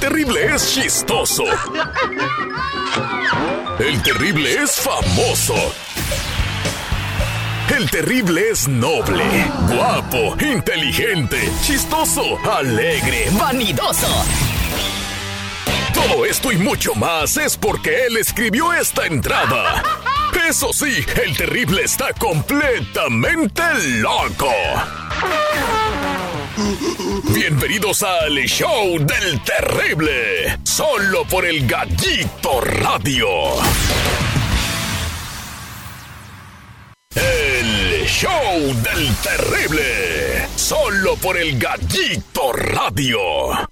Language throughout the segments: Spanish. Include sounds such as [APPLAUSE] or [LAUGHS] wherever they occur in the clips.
Terrible es chistoso. El terrible es famoso. El terrible es noble, guapo, inteligente, chistoso, alegre, vanidoso. Todo esto y mucho más es porque él escribió esta entrada. Eso sí, el terrible está completamente loco. Bienvenidos al show del terrible, solo por el gallito radio. El show del terrible, solo por el gallito radio.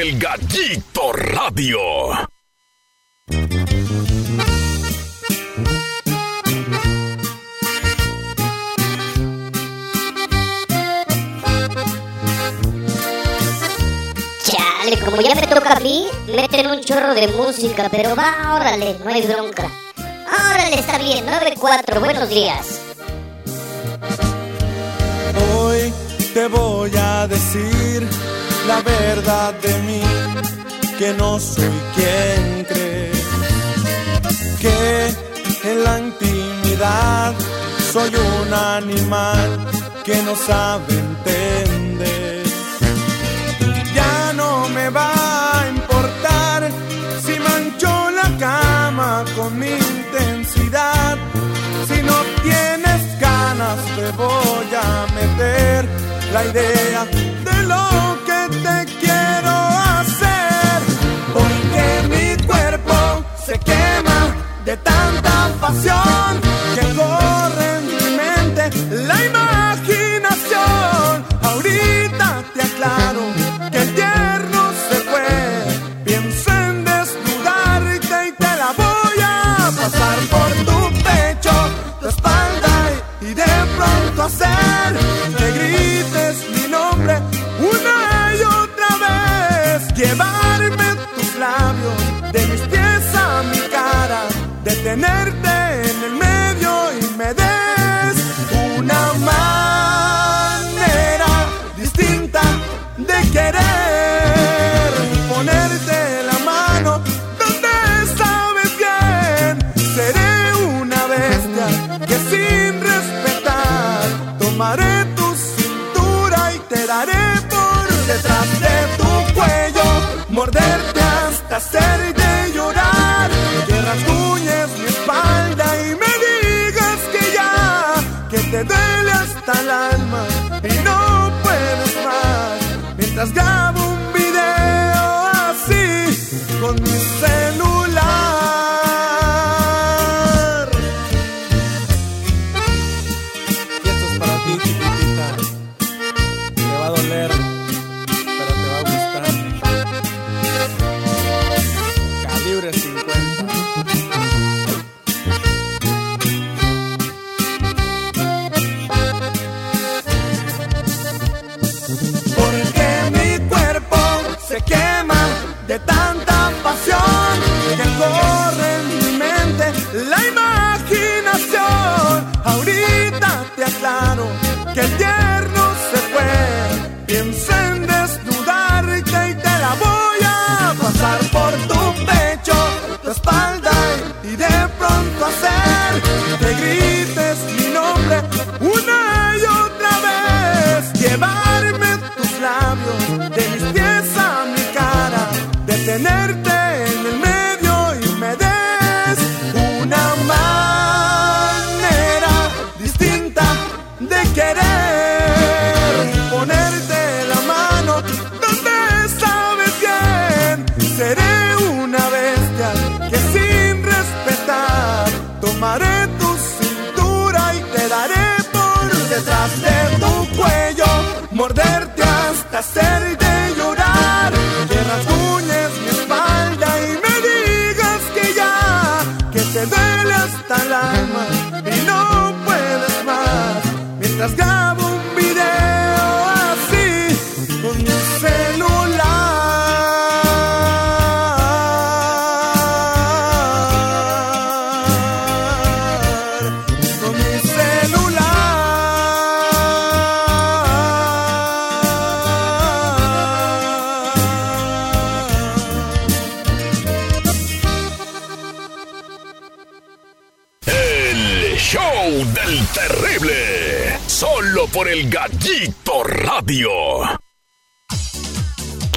El Gallito Radio. Chale, como ya me toca a mí, meten un chorro de música, pero va, órale, no hay bronca. Órale, está bien, 9-4, buenos días. Hoy te voy a decir la verdad de mí, que no soy quien cree, que en la intimidad soy un animal que no sabe entender. Ya no me va a importar si mancho la cama con mi intensidad, si no tienes ganas te voy a meter la idea quema de tanta pasión das gavas.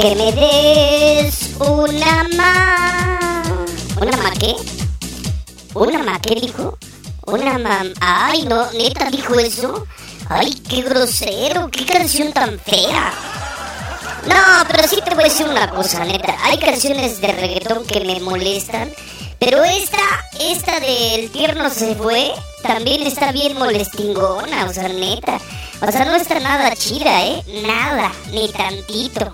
Que me des una ma... ¿Una ma qué? ¿Una ma qué dijo? Una ma... Ay, no, neta dijo eso. Ay, qué grosero, qué canción tan fea. No, pero sí te voy a decir una cosa, neta. Hay canciones de reggaetón que me molestan. Pero esta, esta del tierno se fue, también está bien molestingona, o sea, neta. O sea, no está nada chida, ¿eh? Nada, ni tantito.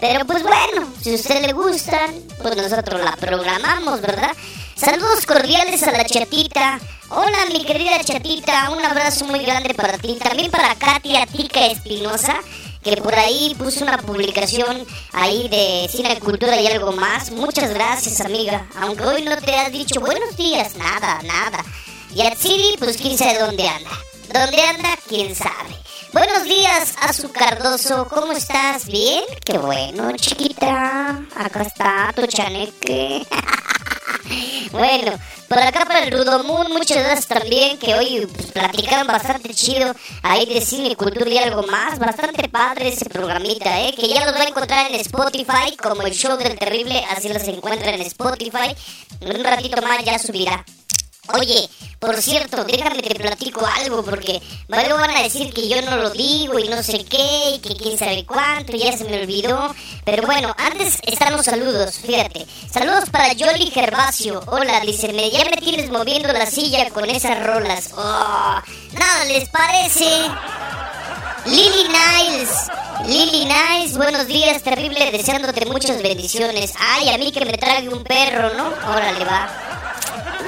Pero pues bueno, si a usted le gustan, pues nosotros la programamos, ¿verdad? Saludos cordiales a la chatita. Hola, mi querida chatita. Un abrazo muy grande para ti. También para Katia Tica Espinosa, que por ahí puso una publicación ahí de cine, cultura y algo más. Muchas gracias, amiga. Aunque hoy no te has dicho buenos días, nada, nada. Y Atsiri, pues quién sabe dónde anda. ¿Dónde anda? ¿Quién sabe? Buenos días, Azucardoso. ¿Cómo estás? ¿Bien? Qué bueno, chiquita. Acá está tu chaneque. [LAUGHS] bueno, por acá para el Rudomoon, muchas gracias también que hoy pues, platicaron bastante chido ahí de cine, cultura y algo más. Bastante padre ese programita, ¿eh? Que ya los va a encontrar en Spotify como el show del terrible, así los encuentran en Spotify. En un ratito más ya subirá. Oye, por cierto, déjame te platico algo porque luego van a decir que yo no lo digo y no sé qué y que quién sabe cuánto y ya se me olvidó. Pero bueno, antes están los saludos, fíjate. Saludos para Jolly Gervasio. Hola, dice, me, ya me tienes moviendo la silla con esas rolas. Oh, nada, ¿les parece? Lily Niles, Lily Niles, buenos días, terrible, deseándote muchas bendiciones. Ay, a mí que me trague un perro, ¿no? Órale, va.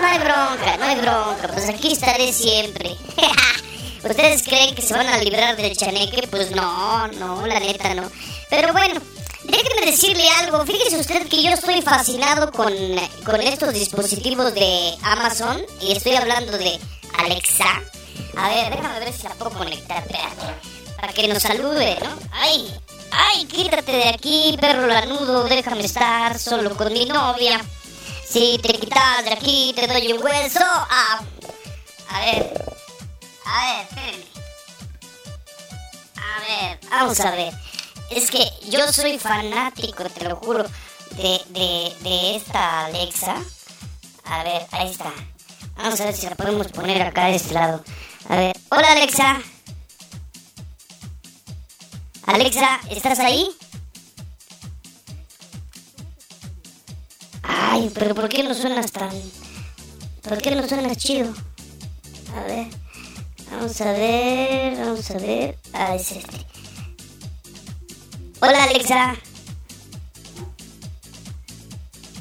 No hay bronca, no hay bronca, pues aquí estaré siempre. [LAUGHS] ¿Ustedes creen que se van a librar del chaneque? Pues no, no, la neta no. Pero bueno, déjenme decirle algo. Fíjese usted que yo estoy fascinado con, con estos dispositivos de Amazon. Y estoy hablando de Alexa. A ver, déjame ver si la puedo conectar, espérate. Para que nos salude, ¿no? ¡Ay! ¡Ay! Quítate de aquí, perro lanudo. Déjame estar solo con mi novia. Si te quitas de aquí, te doy un hueso. Ah. A ver. A ver, espérenme. A ver, vamos a ver. Es que yo soy fanático, te lo juro, de, de, de esta Alexa. A ver, ahí está. Vamos a ver si la podemos poner acá de este lado. A ver. Hola, Alexa. Alexa, ¿estás ahí? Ay, pero ¿por qué no suenas tan... ¿Por qué no suenas chido? A ver. Vamos a ver, vamos a ver. Ah, es este. Hola Alexa.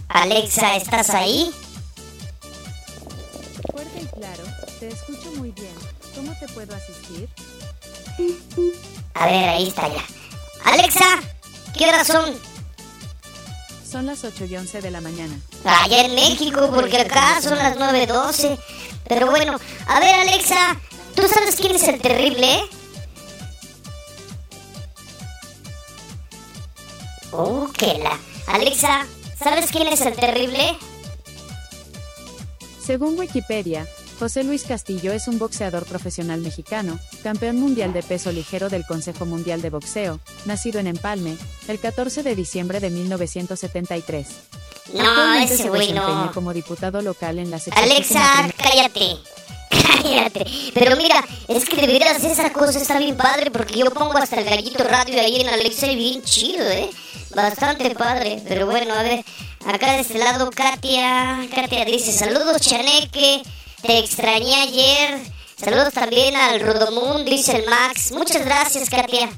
Alexa, ¿estás ahí? Fuerte y claro, te escucho muy bien. ¿Cómo te puedo asistir? A ver, ahí está ya. Alexa, ¿qué horas son? Son las 8 y 11 de la mañana. Allá en México, porque acá son las 9.12. Pero bueno, a ver Alexa, ¿tú sabes quién es el terrible? Oh, que la... Alexa, ¿sabes quién es el terrible? Según Wikipedia, José Luis Castillo es un boxeador profesional mexicano, campeón mundial de peso ligero del Consejo Mundial de Boxeo, nacido en Empalme, el 14 de diciembre de 1973. No, Actualmente ese se güey no. como diputado local en la Alexa, cállate. [LAUGHS] Cállate. Pero mira, es que de veras esa cosa está bien padre porque yo pongo hasta el gallito radio ahí en Alexa y bien chido, ¿eh? Bastante padre. Pero bueno, a ver, acá de este lado Katia. Katia dice, saludos Chaneque, te extrañé ayer. Saludos también al Rodomún, dice el Max. Muchas gracias, Katia.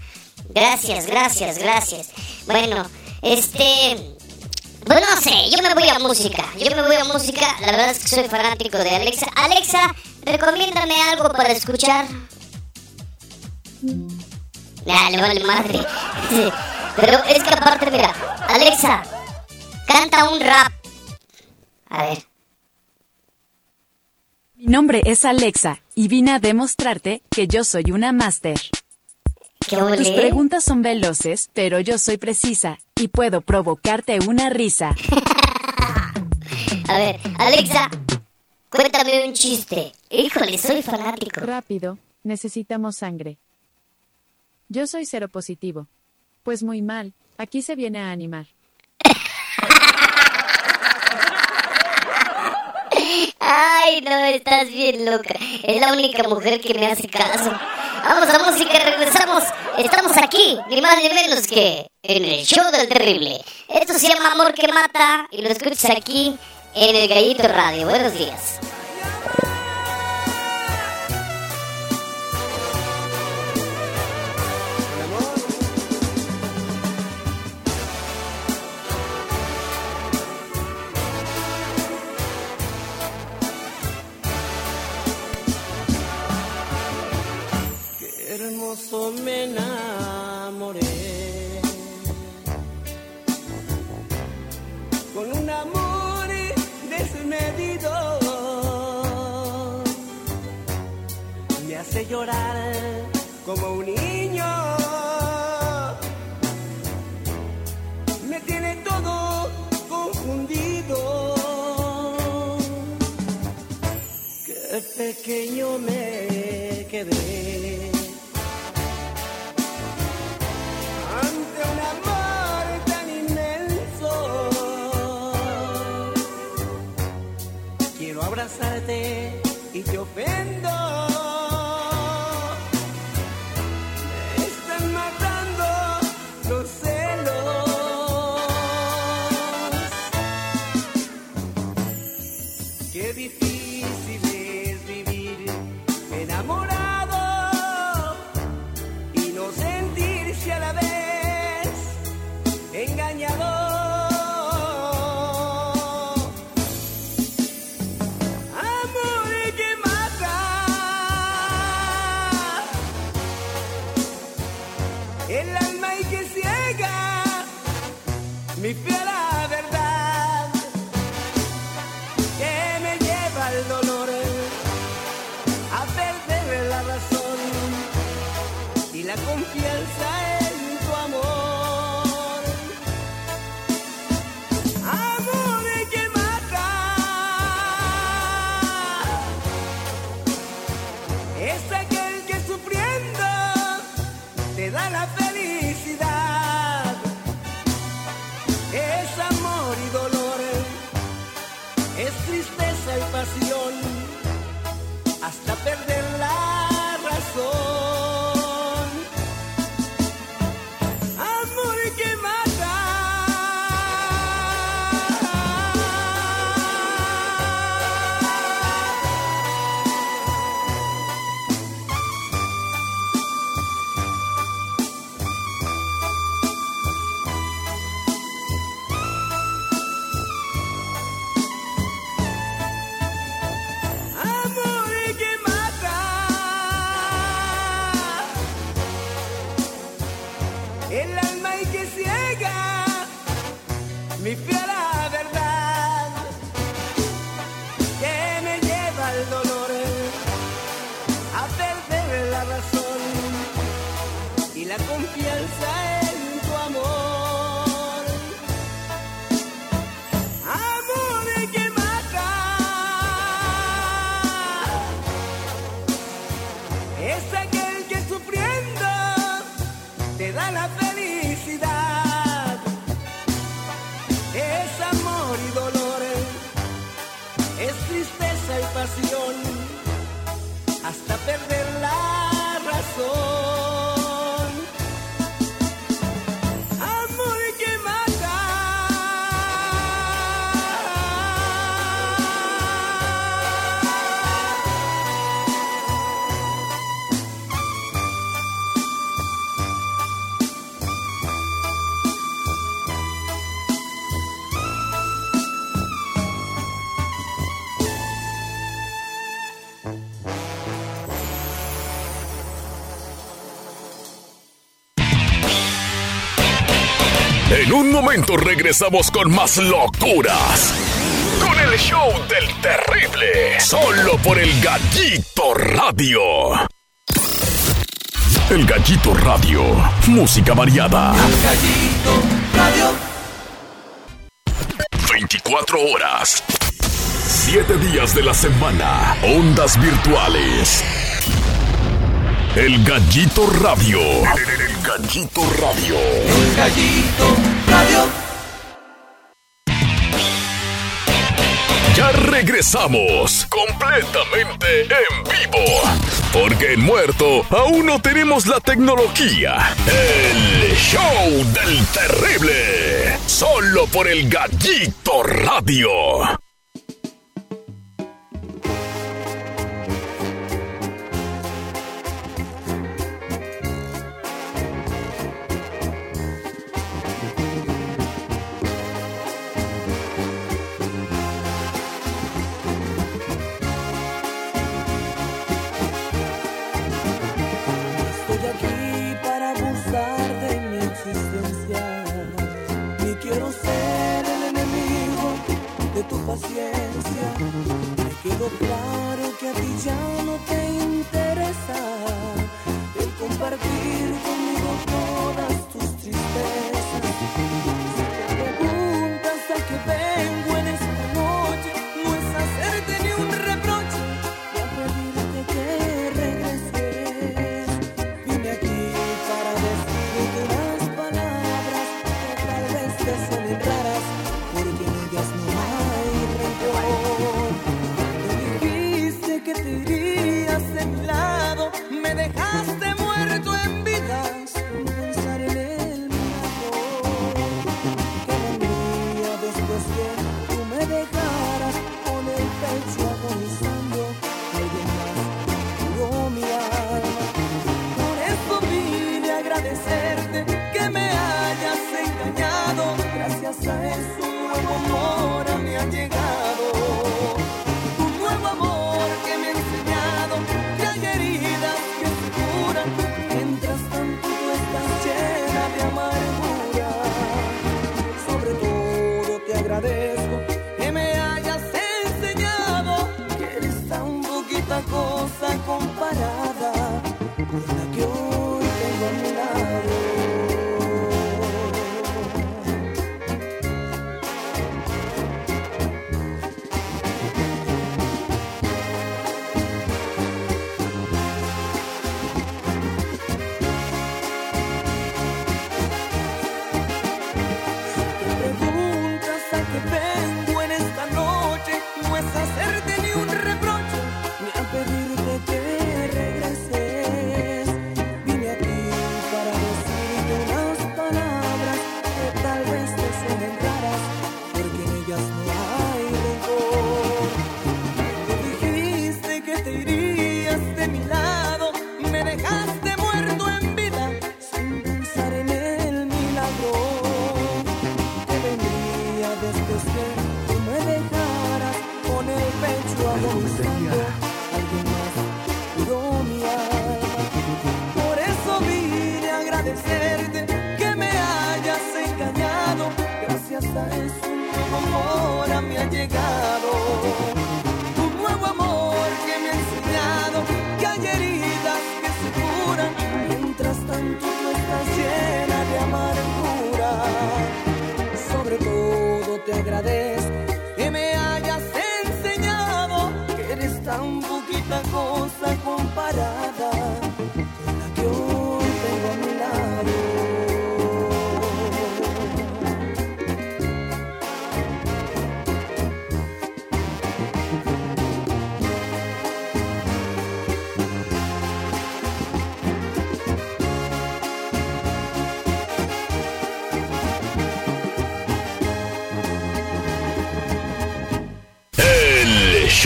Gracias, gracias, gracias. Bueno, este... Pues no sé, yo me voy a música. Yo me voy a música. La verdad es que soy fanático de Alexa. Alexa, recomiéndame algo para escuchar. Ah, le vale madre. [LAUGHS] Pero es que aparte, mira, Alexa, canta un rap. A ver. Mi nombre es Alexa y vine a demostrarte que yo soy una máster. ¿Qué Tus preguntas son veloces, pero yo soy precisa y puedo provocarte una risa. [LAUGHS] A ver, Alexa, cuéntame un chiste. Híjole, soy fanático. Rápido, necesitamos sangre. Yo soy cero positivo. Pues muy mal, aquí se viene a animar. Ay, no, estás bien loca. Es la única mujer que me hace caso. Vamos a música, regresamos. Estamos aquí, ni más ni menos que en el show del terrible. Esto se llama Amor que Mata y lo escuchas aquí en el Gallito Radio. Buenos días. La confianza en fuerza y pasión hasta perder la razón. regresamos con más locuras. Con el show del terrible. Solo por el Gallito Radio. El Gallito Radio. Música variada. El Gallito Radio. 24 horas. 7 días de la semana. Ondas virtuales. El Gallito Radio. El Gallito Radio. El Gallito ya regresamos completamente en vivo. Porque en Muerto aún no tenemos la tecnología. El show del terrible. Solo por el gallito radio.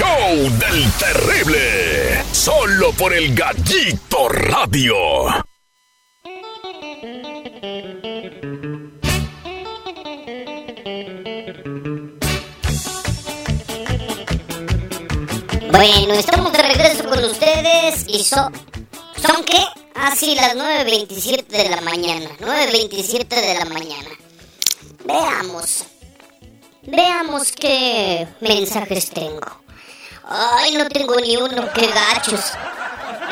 Show del terrible. Solo por el Gallito Radio. Bueno, estamos de regreso con ustedes y son... ¿Son qué? Ah, sí, las 9.27 de la mañana. 9.27 de la mañana. Veamos. Veamos qué mensajes tengo. Ay, no tengo ni uno, qué gachos.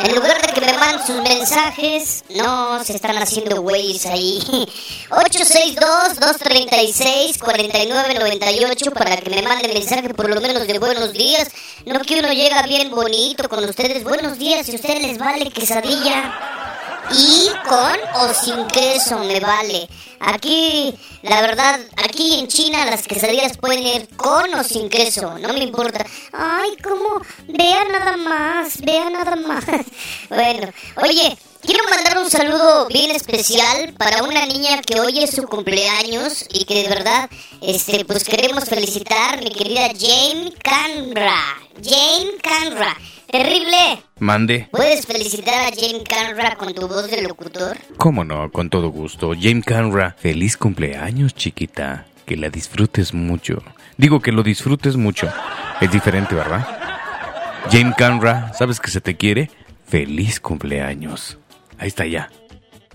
En lugar de que me manden sus mensajes, no, se están haciendo güeyes ahí. [LAUGHS] 862-236-4998 para que me manden mensaje por lo menos de buenos días. No que uno llega bien bonito con ustedes. Buenos días, si ustedes les vale quesadilla. Y con o sin queso me vale. Aquí, la verdad, aquí en China las quesadillas pueden ir con o sin queso, no me importa. Ay, cómo, vea nada más, vea nada más. [LAUGHS] Bueno, oye, quiero mandar un saludo bien especial para una niña que hoy es su cumpleaños y que de verdad, este, pues queremos felicitar, mi querida Jane Canra. Jane Canra. Terrible. Mande. ¿Puedes felicitar a Jane Canra con tu voz de locutor? ¿Cómo no? Con todo gusto. James Canra, feliz cumpleaños, chiquita. Que la disfrutes mucho. Digo que lo disfrutes mucho. Es diferente, ¿verdad? James Canra, ¿sabes que se te quiere? Feliz cumpleaños. Ahí está ya.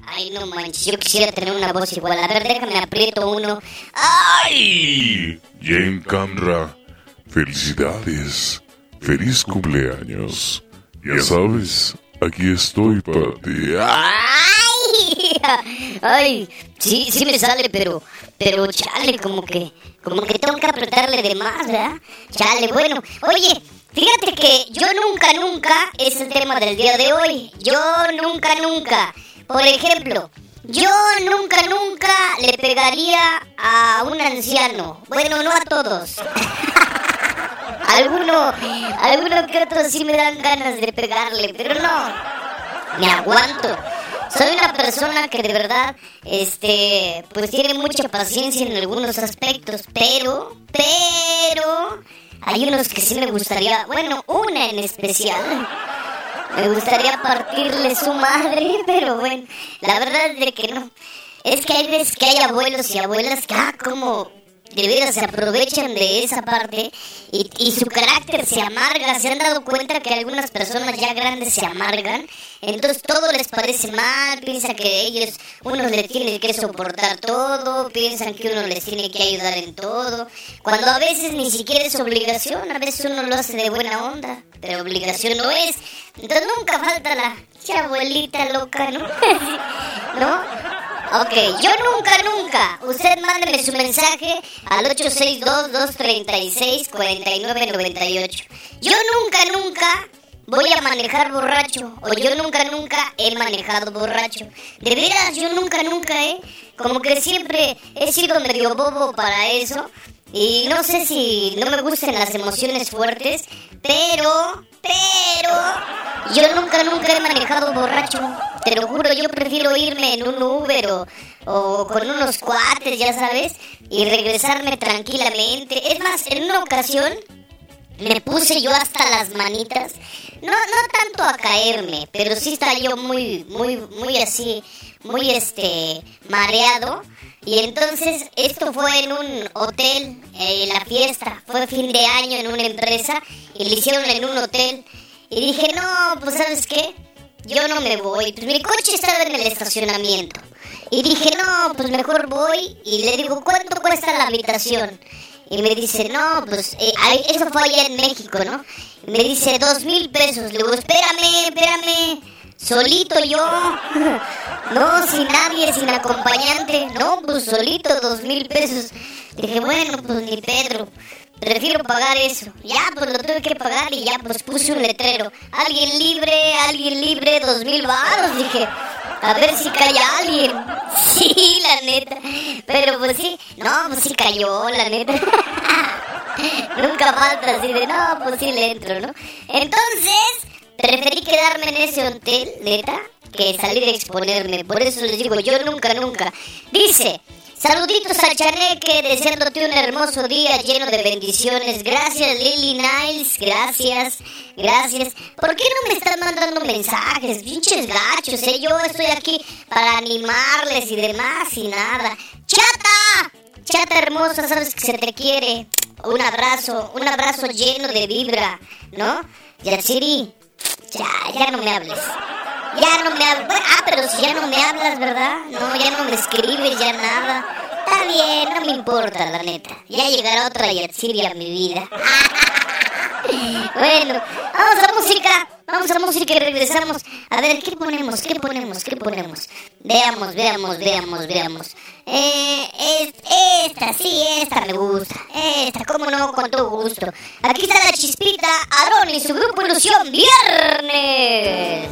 Ay, no manches, yo quisiera tener una voz igual. A ver, déjame aprieto uno. ¡Ay! Jane Camra, felicidades. Feliz cumpleaños. Ya sabes, aquí estoy para ti. ¡Ay! Ay, sí, sí me sale, pero, pero chale, como que, como que tengo que apretarle de más, ¿verdad? Chale, bueno, oye, fíjate que yo nunca, nunca es el tema del día de hoy. Yo nunca, nunca. Por ejemplo, yo nunca, nunca le pegaría a un anciano. Bueno, no a todos. [LAUGHS] alguno, alguno que otro sí me dan ganas de pegarle, pero no. Me aguanto. Soy una persona que de verdad, este, pues tiene mucha paciencia en algunos aspectos, pero, pero, hay unos que sí me gustaría, bueno, una en especial. Me gustaría partirle su madre, [LAUGHS] pero bueno, la verdad es de que no. Es que hay veces que hay abuelos y abuelas que, ah, como de veras se aprovechan de esa parte y, y, su carácter se amarga. Se han dado cuenta que algunas personas ya grandes se amargan, entonces todo les parece mal, piensan que ellos, uno les tiene que soportar todo, piensan que uno les tiene que ayudar en todo, cuando a veces ni siquiera es obligación, a veces uno lo hace de buena onda, pero obligación no es. Entonces nunca falta la abuelita loca, ¿no? [LAUGHS] ¿No? Ok, yo nunca, nunca. Usted mándeme su mensaje al 862-236-4998. Yo nunca, nunca voy a manejar borracho. O yo nunca, nunca he manejado borracho. De veras, yo nunca, nunca, ¿eh? Como que siempre he sido medio bobo para eso. Y no sé si no me gustan las emociones fuertes, pero, pero, yo nunca, nunca he manejado borracho. Te lo juro, yo prefiero irme en un Uber o, o con unos cuates, ya sabes, y regresarme tranquilamente. Es más, en una ocasión me puse yo hasta las manitas. No, no tanto a caerme, pero sí estaba yo muy, muy, muy así, muy este, mareado. Y entonces esto fue en un hotel, eh, la fiesta, fue fin de año en una empresa y le hicieron en un hotel. Y dije, no, pues sabes qué, yo no me voy. Pues mi coche estaba en el estacionamiento. Y dije, no, pues mejor voy. Y le digo, ¿cuánto cuesta la habitación? Y me dice, no, pues eh, eso fue allá en México, ¿no? Me dice, dos mil pesos. Le digo, espérame, espérame. Solito yo. [LAUGHS] No, sin nadie, sin acompañante. No, pues solito, dos mil pesos. Dije, bueno, pues ni Pedro. Prefiero pagar eso. Ya, pues lo tuve que pagar y ya, pues puse un letrero. Alguien libre, alguien libre, dos mil baros. Dije, a ver si cae alguien. [LAUGHS] Sí, la neta. Pero pues sí, no, pues sí cayó, la neta. [LAUGHS] Nunca falta así de, no, pues sí le entro, ¿no? Entonces, preferí quedarme en ese hotel, neta, que salir a exponerme. Por eso les digo, yo nunca, nunca. Dice, Saluditos al Chaneque, deseándote un hermoso día lleno de bendiciones. Gracias, Lily Niles. Gracias, gracias. ¿Por qué no me están mandando mensajes? Pinches gachos, ¿eh? Yo estoy aquí para animarles y demás y nada. ¡Chata! Chata hermosa, sabes que se te quiere. Un abrazo, un abrazo lleno de vibra, ¿no? Yatsiri, ya, ya no me hables. Ya no me hablas. Ah, pero si ya no me hablas, ¿verdad? No, ya no me escribes, ya nada. Está bien, no me importa, la neta. Ya llegará otra Yatsiri a mi vida. [LAUGHS] bueno, vamos a música. Vamos a música y regresamos. A ver, ¿qué ponemos? ¿Qué ponemos? ¿Qué ponemos? Veamos, veamos, veamos, veamos. Eh, es, esta, sí, esta me gusta. Esta, cómo no, con todo gusto. Aquí está la chispita, Aaron y su grupo Ilusión Viernes.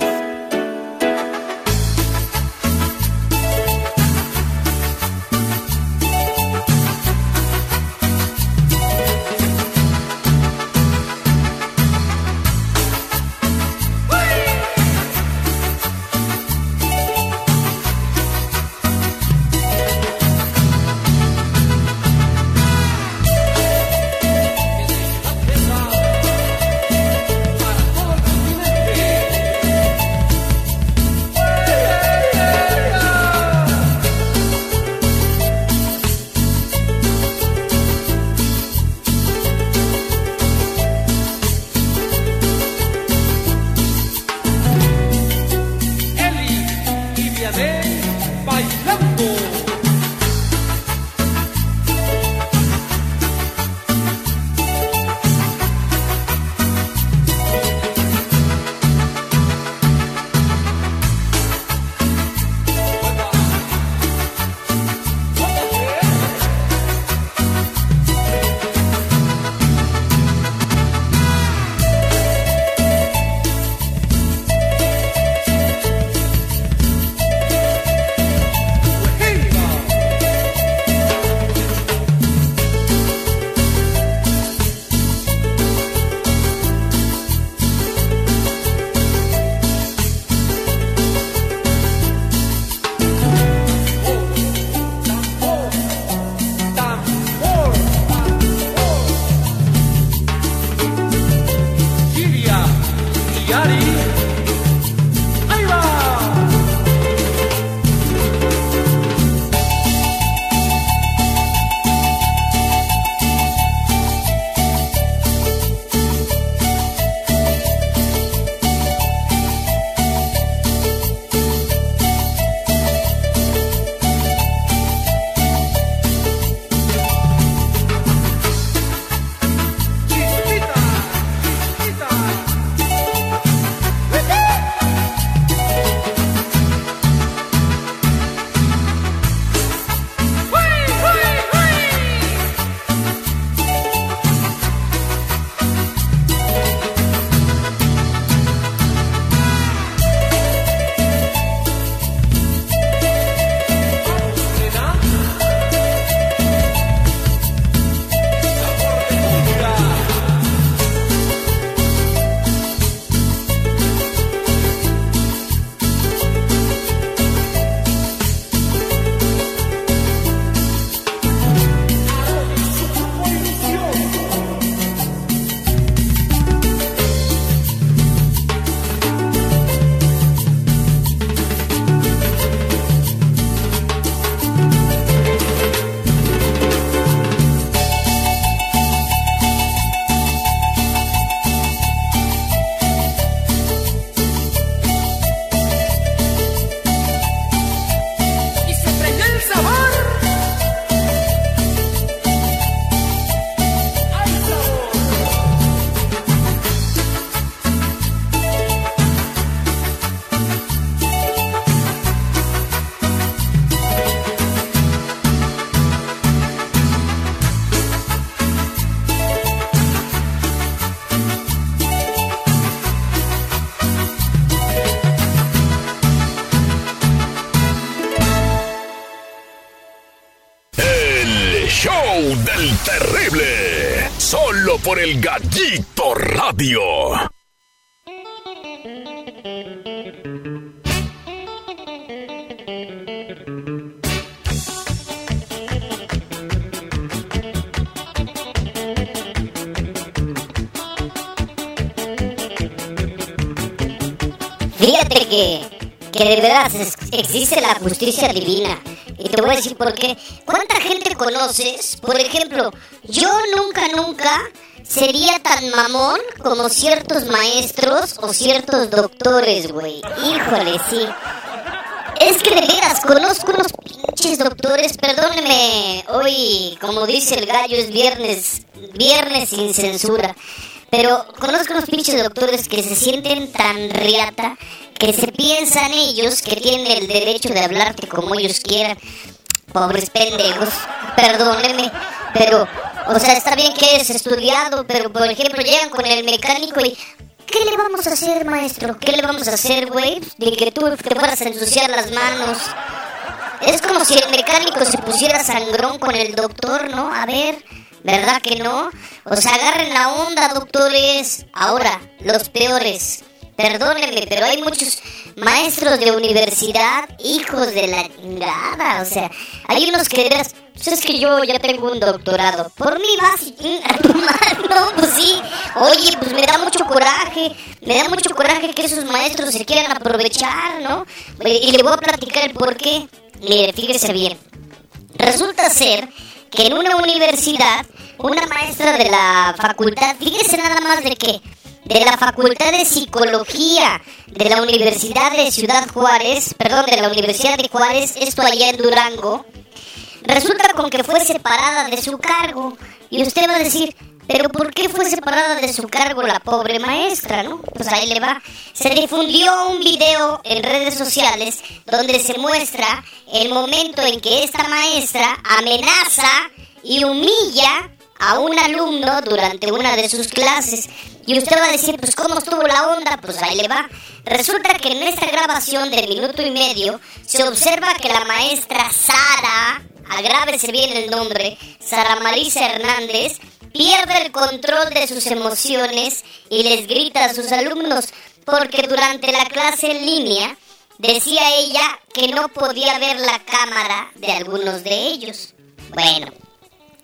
show del terrible. Solo por el gallito radio. Fíjate que, que de verdad existe la justicia divina y te voy a decir por qué. ¿Cuánta gente conoces? Por ejemplo, yo nunca, nunca sería tan mamón como ciertos maestros o ciertos doctores, güey. Híjole, sí. Es que de veras, conozco unos pinches doctores, perdóneme, hoy, como dice el gallo, es viernes, viernes sin censura. Pero conozco unos pinches doctores que se sienten tan riata que se piensan ellos que tienen el derecho de hablarte como ellos quieran. Pobres pendejos, perdónenme, pero, o sea, está bien que eres estudiado, pero por ejemplo llegan con el mecánico y ¿Qué le vamos a hacer, maestro? ¿Qué le vamos a hacer, güey? De que tú te fueras a ensuciar las manos. Es como si el mecánico se pusiera sangrón con el doctor, ¿no? A ver, ¿verdad que no? O sea, agarren la onda, doctores. Ahora, los peores. Perdónenme, pero hay muchos maestros de universidad, hijos de la chingada. O sea, hay unos que veras, pues es que yo ya tengo un doctorado. Por mí vas a [LAUGHS] no, pues sí. Oye, pues me da mucho coraje, me da mucho coraje que esos maestros se quieran aprovechar, ¿no? Y le voy a platicar el por qué. Mire, fíjese bien. Resulta ser que en una universidad, una maestra de la facultad, fíjese nada más de qué, de la Facultad de Psicología de la Universidad de Ciudad Juárez, perdón, de la Universidad de Juárez, esto allá en Durango, resulta con que fue separada de su cargo. Y usted va a decir, pero ¿por qué fue separada de su cargo la pobre maestra, no? Pues ahí le va. Se difundió un video en redes sociales donde se muestra el momento en que esta maestra amenaza y humilla a un alumno durante una de sus clases. Y usted va a decir, pues ¿cómo estuvo la onda? Pues ahí le va. Resulta que en esta grabación de minuto y medio se observa que la maestra Sara, agrávese bien el nombre, Sara Marisa Hernández, pierde el control de sus emociones y les grita a sus alumnos porque durante la clase en línea decía ella que no podía ver la cámara de algunos de ellos. Bueno,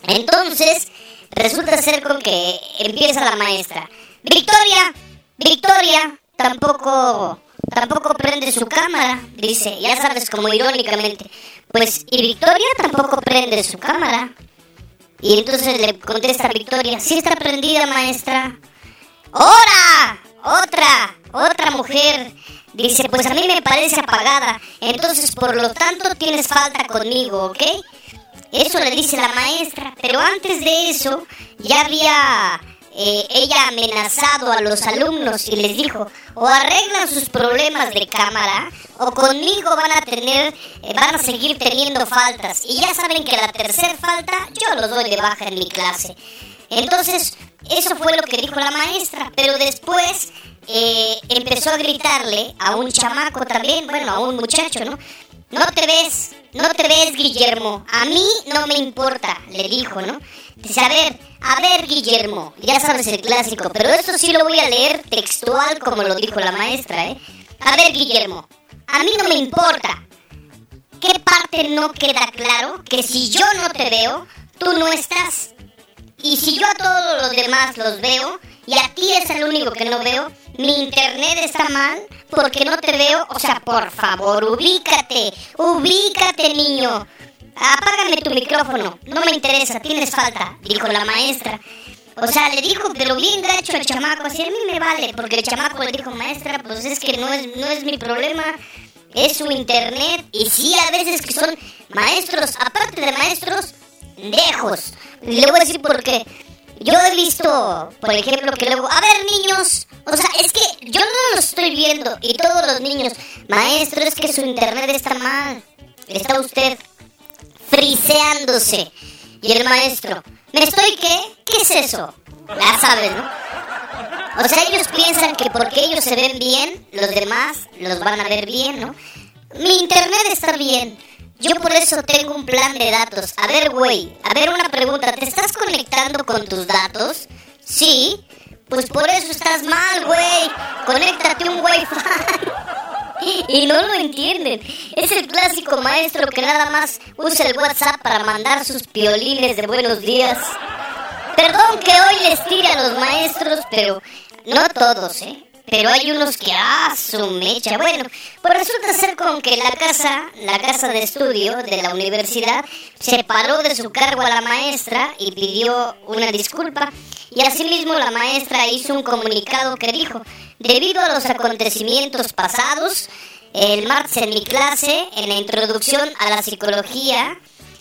entonces resulta ser con que empieza la maestra. Victoria, Victoria, tampoco, tampoco prende su cámara, dice, ya sabes, como irónicamente. Pues, y Victoria tampoco prende su cámara. Y entonces le contesta Victoria, sí está prendida, maestra. ¡Hora! Otra, otra mujer. Dice, pues a mí me parece apagada. Entonces, por lo tanto, tienes falta conmigo, ¿ok? Eso le dice la maestra. Pero antes de eso, ya había eh, ella amenazado a los alumnos y les dijo, o arreglan sus problemas de cámara, o conmigo van a tener, eh, van a seguir teniendo faltas. Y ya saben que la tercera falta yo los doy de baja en mi clase. Entonces, eso fue lo que dijo la maestra, pero después eh, empezó a gritarle a un chamaco también, bueno, a un muchacho, ¿no? No te ves, no te ves, Guillermo. A mí no me importa, le dijo, ¿no? Dice, a ver, a ver, Guillermo, ya sabes el clásico, pero esto sí lo voy a leer textual como lo dijo la maestra, ¿eh? A ver, Guillermo, a mí no me importa. ¿Qué parte no queda claro? Que si yo no te veo, tú no estás. Y si yo a todos los demás los veo y a ti es el único que no veo, mi internet está mal porque no te veo. O sea, por favor, ubícate, ubícate, niño. Apágame tu micrófono, no me interesa, tienes falta, dijo la maestra. O sea, le dijo, pero bien gacho al chamaco, así a mí me vale, porque el chamaco le dijo, maestra, pues es que no es, no es mi problema, es su internet. Y sí, a veces que son maestros, aparte de maestros, lejos. Le voy a decir porque yo he visto, por ejemplo, que luego, a ver niños, o sea, es que yo no lo estoy viendo y todos los niños, maestro, es que su internet está mal, está usted friseándose. Y el maestro, ¿me estoy qué? ¿Qué es eso? Ya sabes, ¿no? O sea, ellos piensan que porque ellos se ven bien, los demás los van a ver bien, ¿no? Mi internet está bien. Yo por eso tengo un plan de datos. A ver, güey, a ver una pregunta. ¿Te estás conectando con tus datos? Sí. Pues por eso estás mal, güey. Conéctate un wifi. [LAUGHS] Y no lo entienden. Es el clásico maestro que nada más usa el WhatsApp para mandar sus piolines de buenos días. Perdón que hoy les tire a los maestros, pero no todos, ¿eh? Pero hay unos que, ah, su mecha. Bueno, pues resulta ser con que la casa, la casa de estudio de la universidad, separó de su cargo a la maestra y pidió una disculpa. Y asimismo la maestra hizo un comunicado que dijo, debido a los acontecimientos pasados, el martes en mi clase, en la introducción a la psicología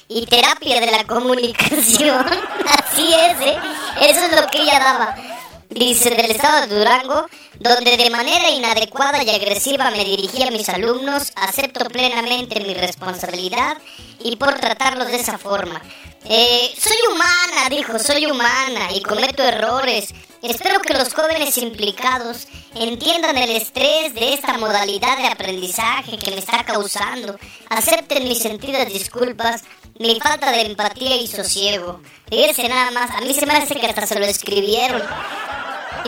y terapia de la comunicación, [LAUGHS] así es, ¿eh? eso es lo que ella daba dice del estado de Durango, donde de manera inadecuada y agresiva me dirigí a mis alumnos, acepto plenamente mi responsabilidad y por tratarlos de esa forma. Eh, soy humana, dijo, soy humana y cometo errores. Espero que los jóvenes implicados entiendan el estrés de esta modalidad de aprendizaje que me está causando, acepten mis sentidas disculpas, mi falta de empatía y sosiego. Fíjense nada más, a mí se me hace que hasta se lo escribieron.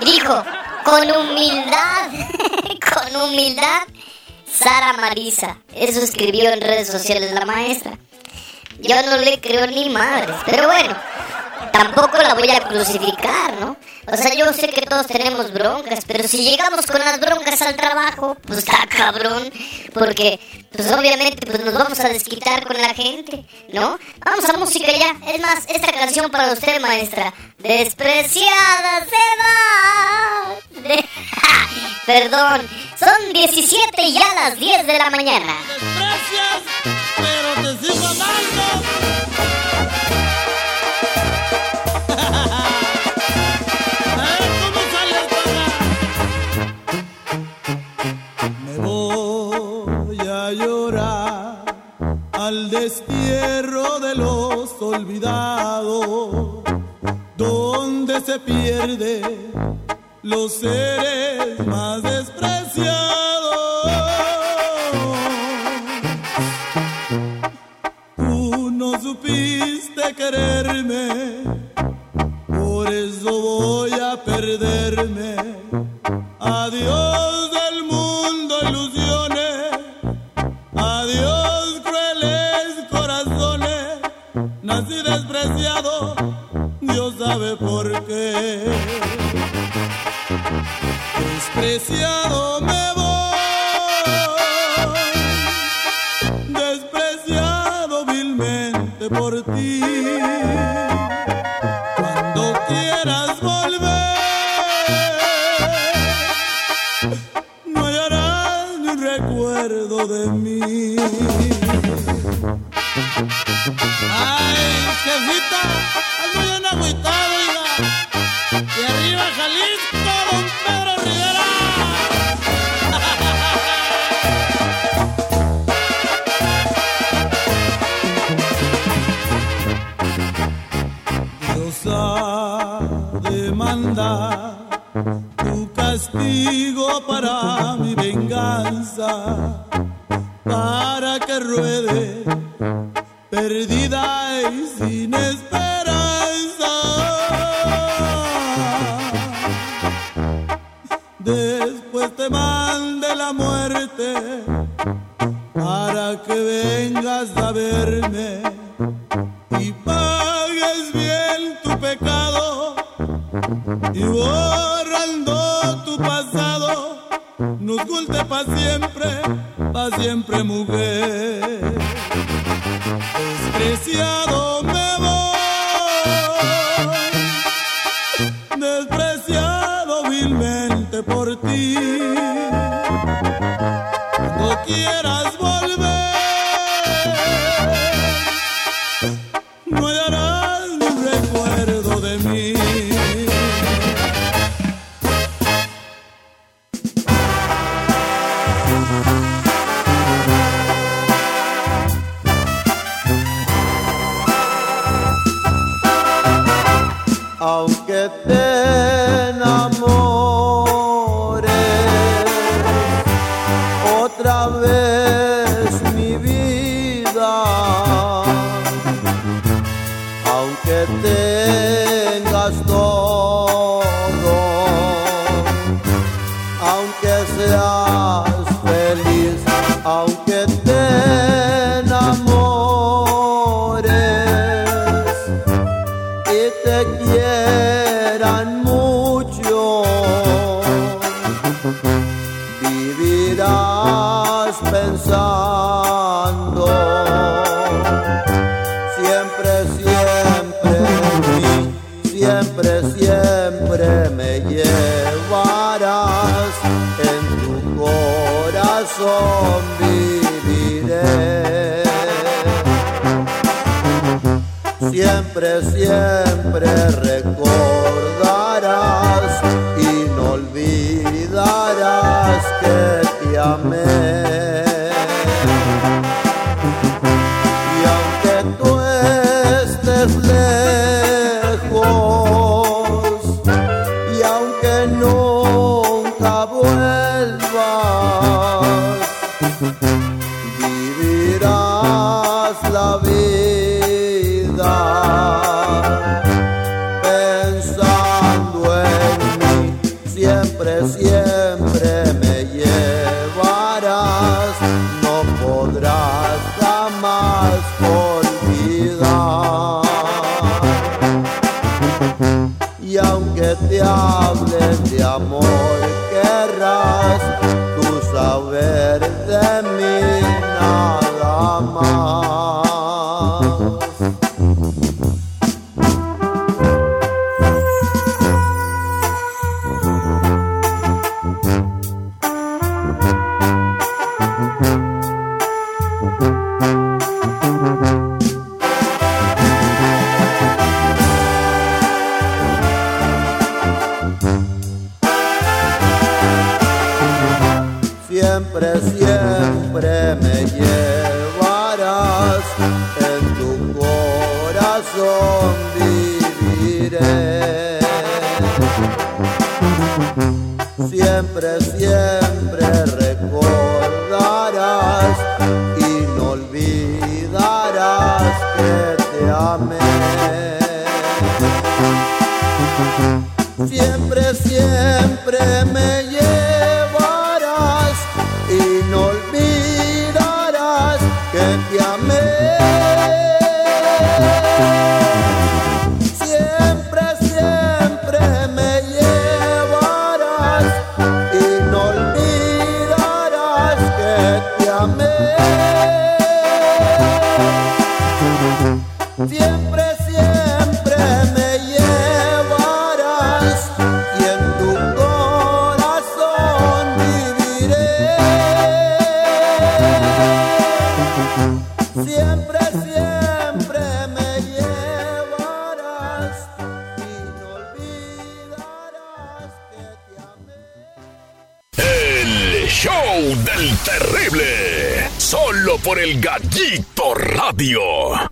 Dijo, con humildad, [LAUGHS] con humildad, Sara Marisa. Eso escribió en redes sociales la maestra. Yo no le creo ni madre, pero bueno, tampoco la voy a crucificar, ¿no? O sea, yo sé que todos tenemos broncas, pero si llegamos con las broncas al trabajo, pues está cabrón, porque pues obviamente pues nos vamos a desquitar con la gente, ¿no? Vamos a música ya. Es más, esta canción para usted, maestra. Despreciada se. [LAUGHS] Perdón, son 17 y ya las 10 de la mañana. Desprecias, [LAUGHS] Me voy a llorar al destierro de los olvidados, donde se pierde los seres más despreciados. Supiste quererme, por eso voy a perderme. Adiós del mundo, ilusiones. Adiós, crueles corazones. Nací despreciado, Dios sabe por qué. Despreciado me voy, otra vez te hablen de amor, Siempre, siempre me llevarás y no olvidarás que te amé. El show del terrible. Solo por el Gallito Radio.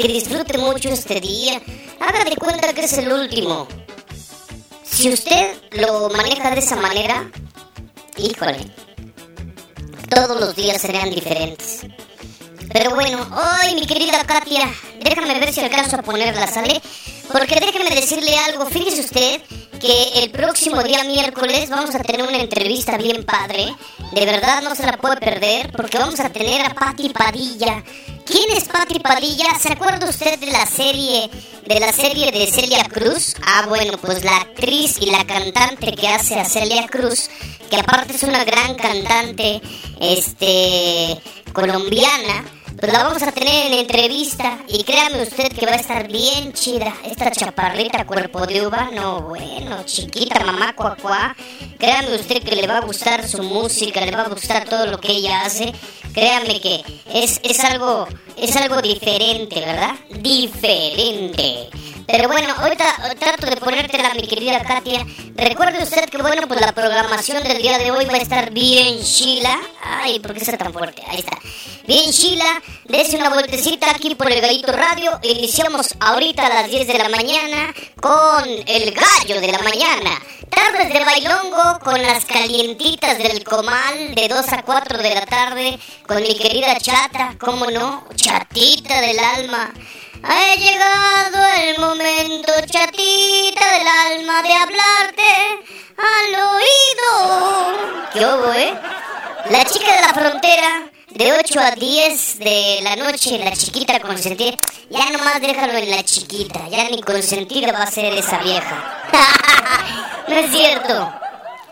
Que disfrute mucho este día. Haga de cuenta que es el último. Si usted lo maneja de esa manera, híjole, todos los días serán diferentes. Pero bueno, hoy mi querida Katia, déjame ver si alcanzo a ponerla, ¿sale? Porque déjeme decirle algo, fíjese usted que el próximo día miércoles vamos a tener una entrevista bien padre. De verdad no se la puede perder porque vamos a tener a Patti Padilla. ¿Quién es Patti Padilla? ¿Se acuerda usted de la serie de la serie de Celia Cruz? Ah, bueno, pues la actriz y la cantante que hace a Celia Cruz, que aparte es una gran cantante este colombiana. Pues la vamos a tener en entrevista y créame usted que va a estar bien chida. Esta chaparrita cuerpo de uva, no bueno, chiquita mamá cuacuá. Créame usted que le va a gustar su música, le va a gustar todo lo que ella hace. Créame que es, es algo es algo diferente, ¿verdad? Diferente. Pero bueno, ahorita trato de ponértela, mi querida Katia. Recuerde usted que, bueno, pues la programación del día de hoy va a estar bien chila. Ay, ¿por qué está tan fuerte? Ahí está. Bien chila. Dese una vueltecita aquí por el Gallito Radio. Iniciamos ahorita a las 10 de la mañana con el gallo de la mañana. Tardes de bailongo con las calientitas del comal de 2 a 4 de la tarde con mi querida chata, ¿cómo no? Chatita del alma. Ha llegado el momento, chatita del alma, de hablarte al oído. ¿Qué hubo, eh? La chica de la frontera, de 8 a 10 de la noche, la chiquita consentida. Ya nomás déjalo en la chiquita, ya ni consentida va a ser esa vieja. [LAUGHS] no es cierto.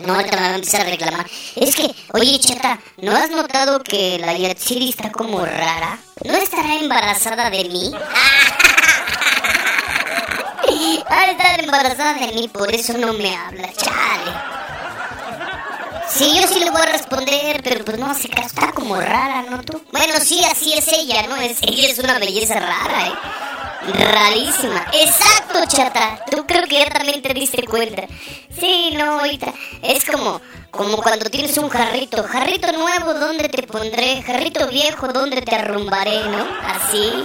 No, ahorita me va a empezar a reclamar. Es que, oye, chata, ¿no has notado que la Yatsiri está como rara? ¿No estará embarazada de mí? [LAUGHS] De estar embarazada de mí, por eso no me habla, chale. Sí, yo sí le voy a responder, pero pues no hace caso, está como rara, ¿no tú? Bueno, sí, así es ella, ¿no? Es, ella es una belleza rara, ¿eh? Rarísima. Exacto, chata. Tú creo que ya también te diste cuenta. Sí, no, ahorita. Es como, como cuando tienes un jarrito. Jarrito nuevo, ¿dónde te pondré? Jarrito viejo, ¿dónde te arrumbaré, no? Así.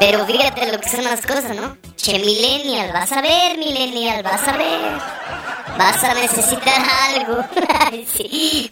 Pero fíjate lo que son las cosas, ¿no? Che, Millennial, vas a ver, Millennial, vas a ver. Vas a necesitar algo. [LAUGHS]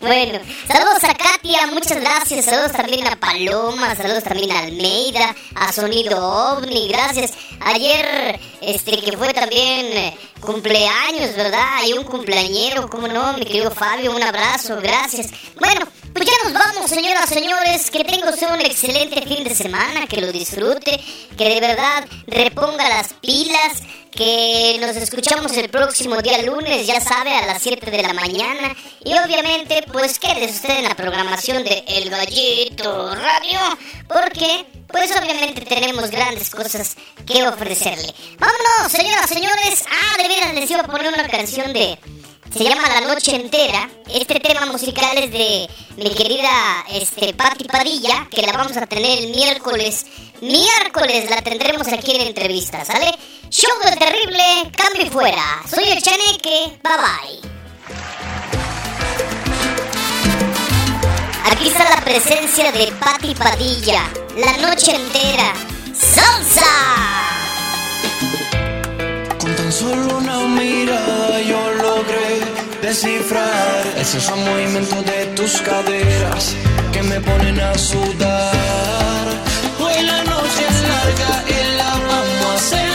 Bueno, saludos a Katia, muchas gracias. Saludos también a Paloma, saludos también a Almeida, a Sonido OVNI, gracias. Ayer, este, que fue también eh, cumpleaños, ¿verdad? Hay un cumpleañero, ¿cómo no? Mi querido Fabio, un abrazo, gracias. Bueno, pues ya nos vamos, señoras, señores. Que tenga usted un excelente fin de semana, que lo disfrute, que de verdad reponga las pilas, que nos escuchamos el próximo día lunes, ya sabe, a las 7 de la mañana. Y obviamente, pues quédese usted en la programación de El Gallito Radio, porque, pues obviamente tenemos grandes cosas que ofrecerle. Vámonos, señoras, señores. Ah, de veras les iba a poner una canción de... Se llama La Noche Entera. Este tema musical es de mi querida este, Patti Padilla, que la vamos a tener el miércoles. Miércoles la tendremos aquí en entrevista, ¿sale? Show de terrible, cambio y fuera. Soy el Chaneque, bye bye. Aquí está la presencia de Patti Padilla, la noche entera. ¡Salsa! Con tan solo una mirada descifrar esos movimientos de tus caderas que me ponen a sudar. Hoy la noche es larga y la vamos a celebrar.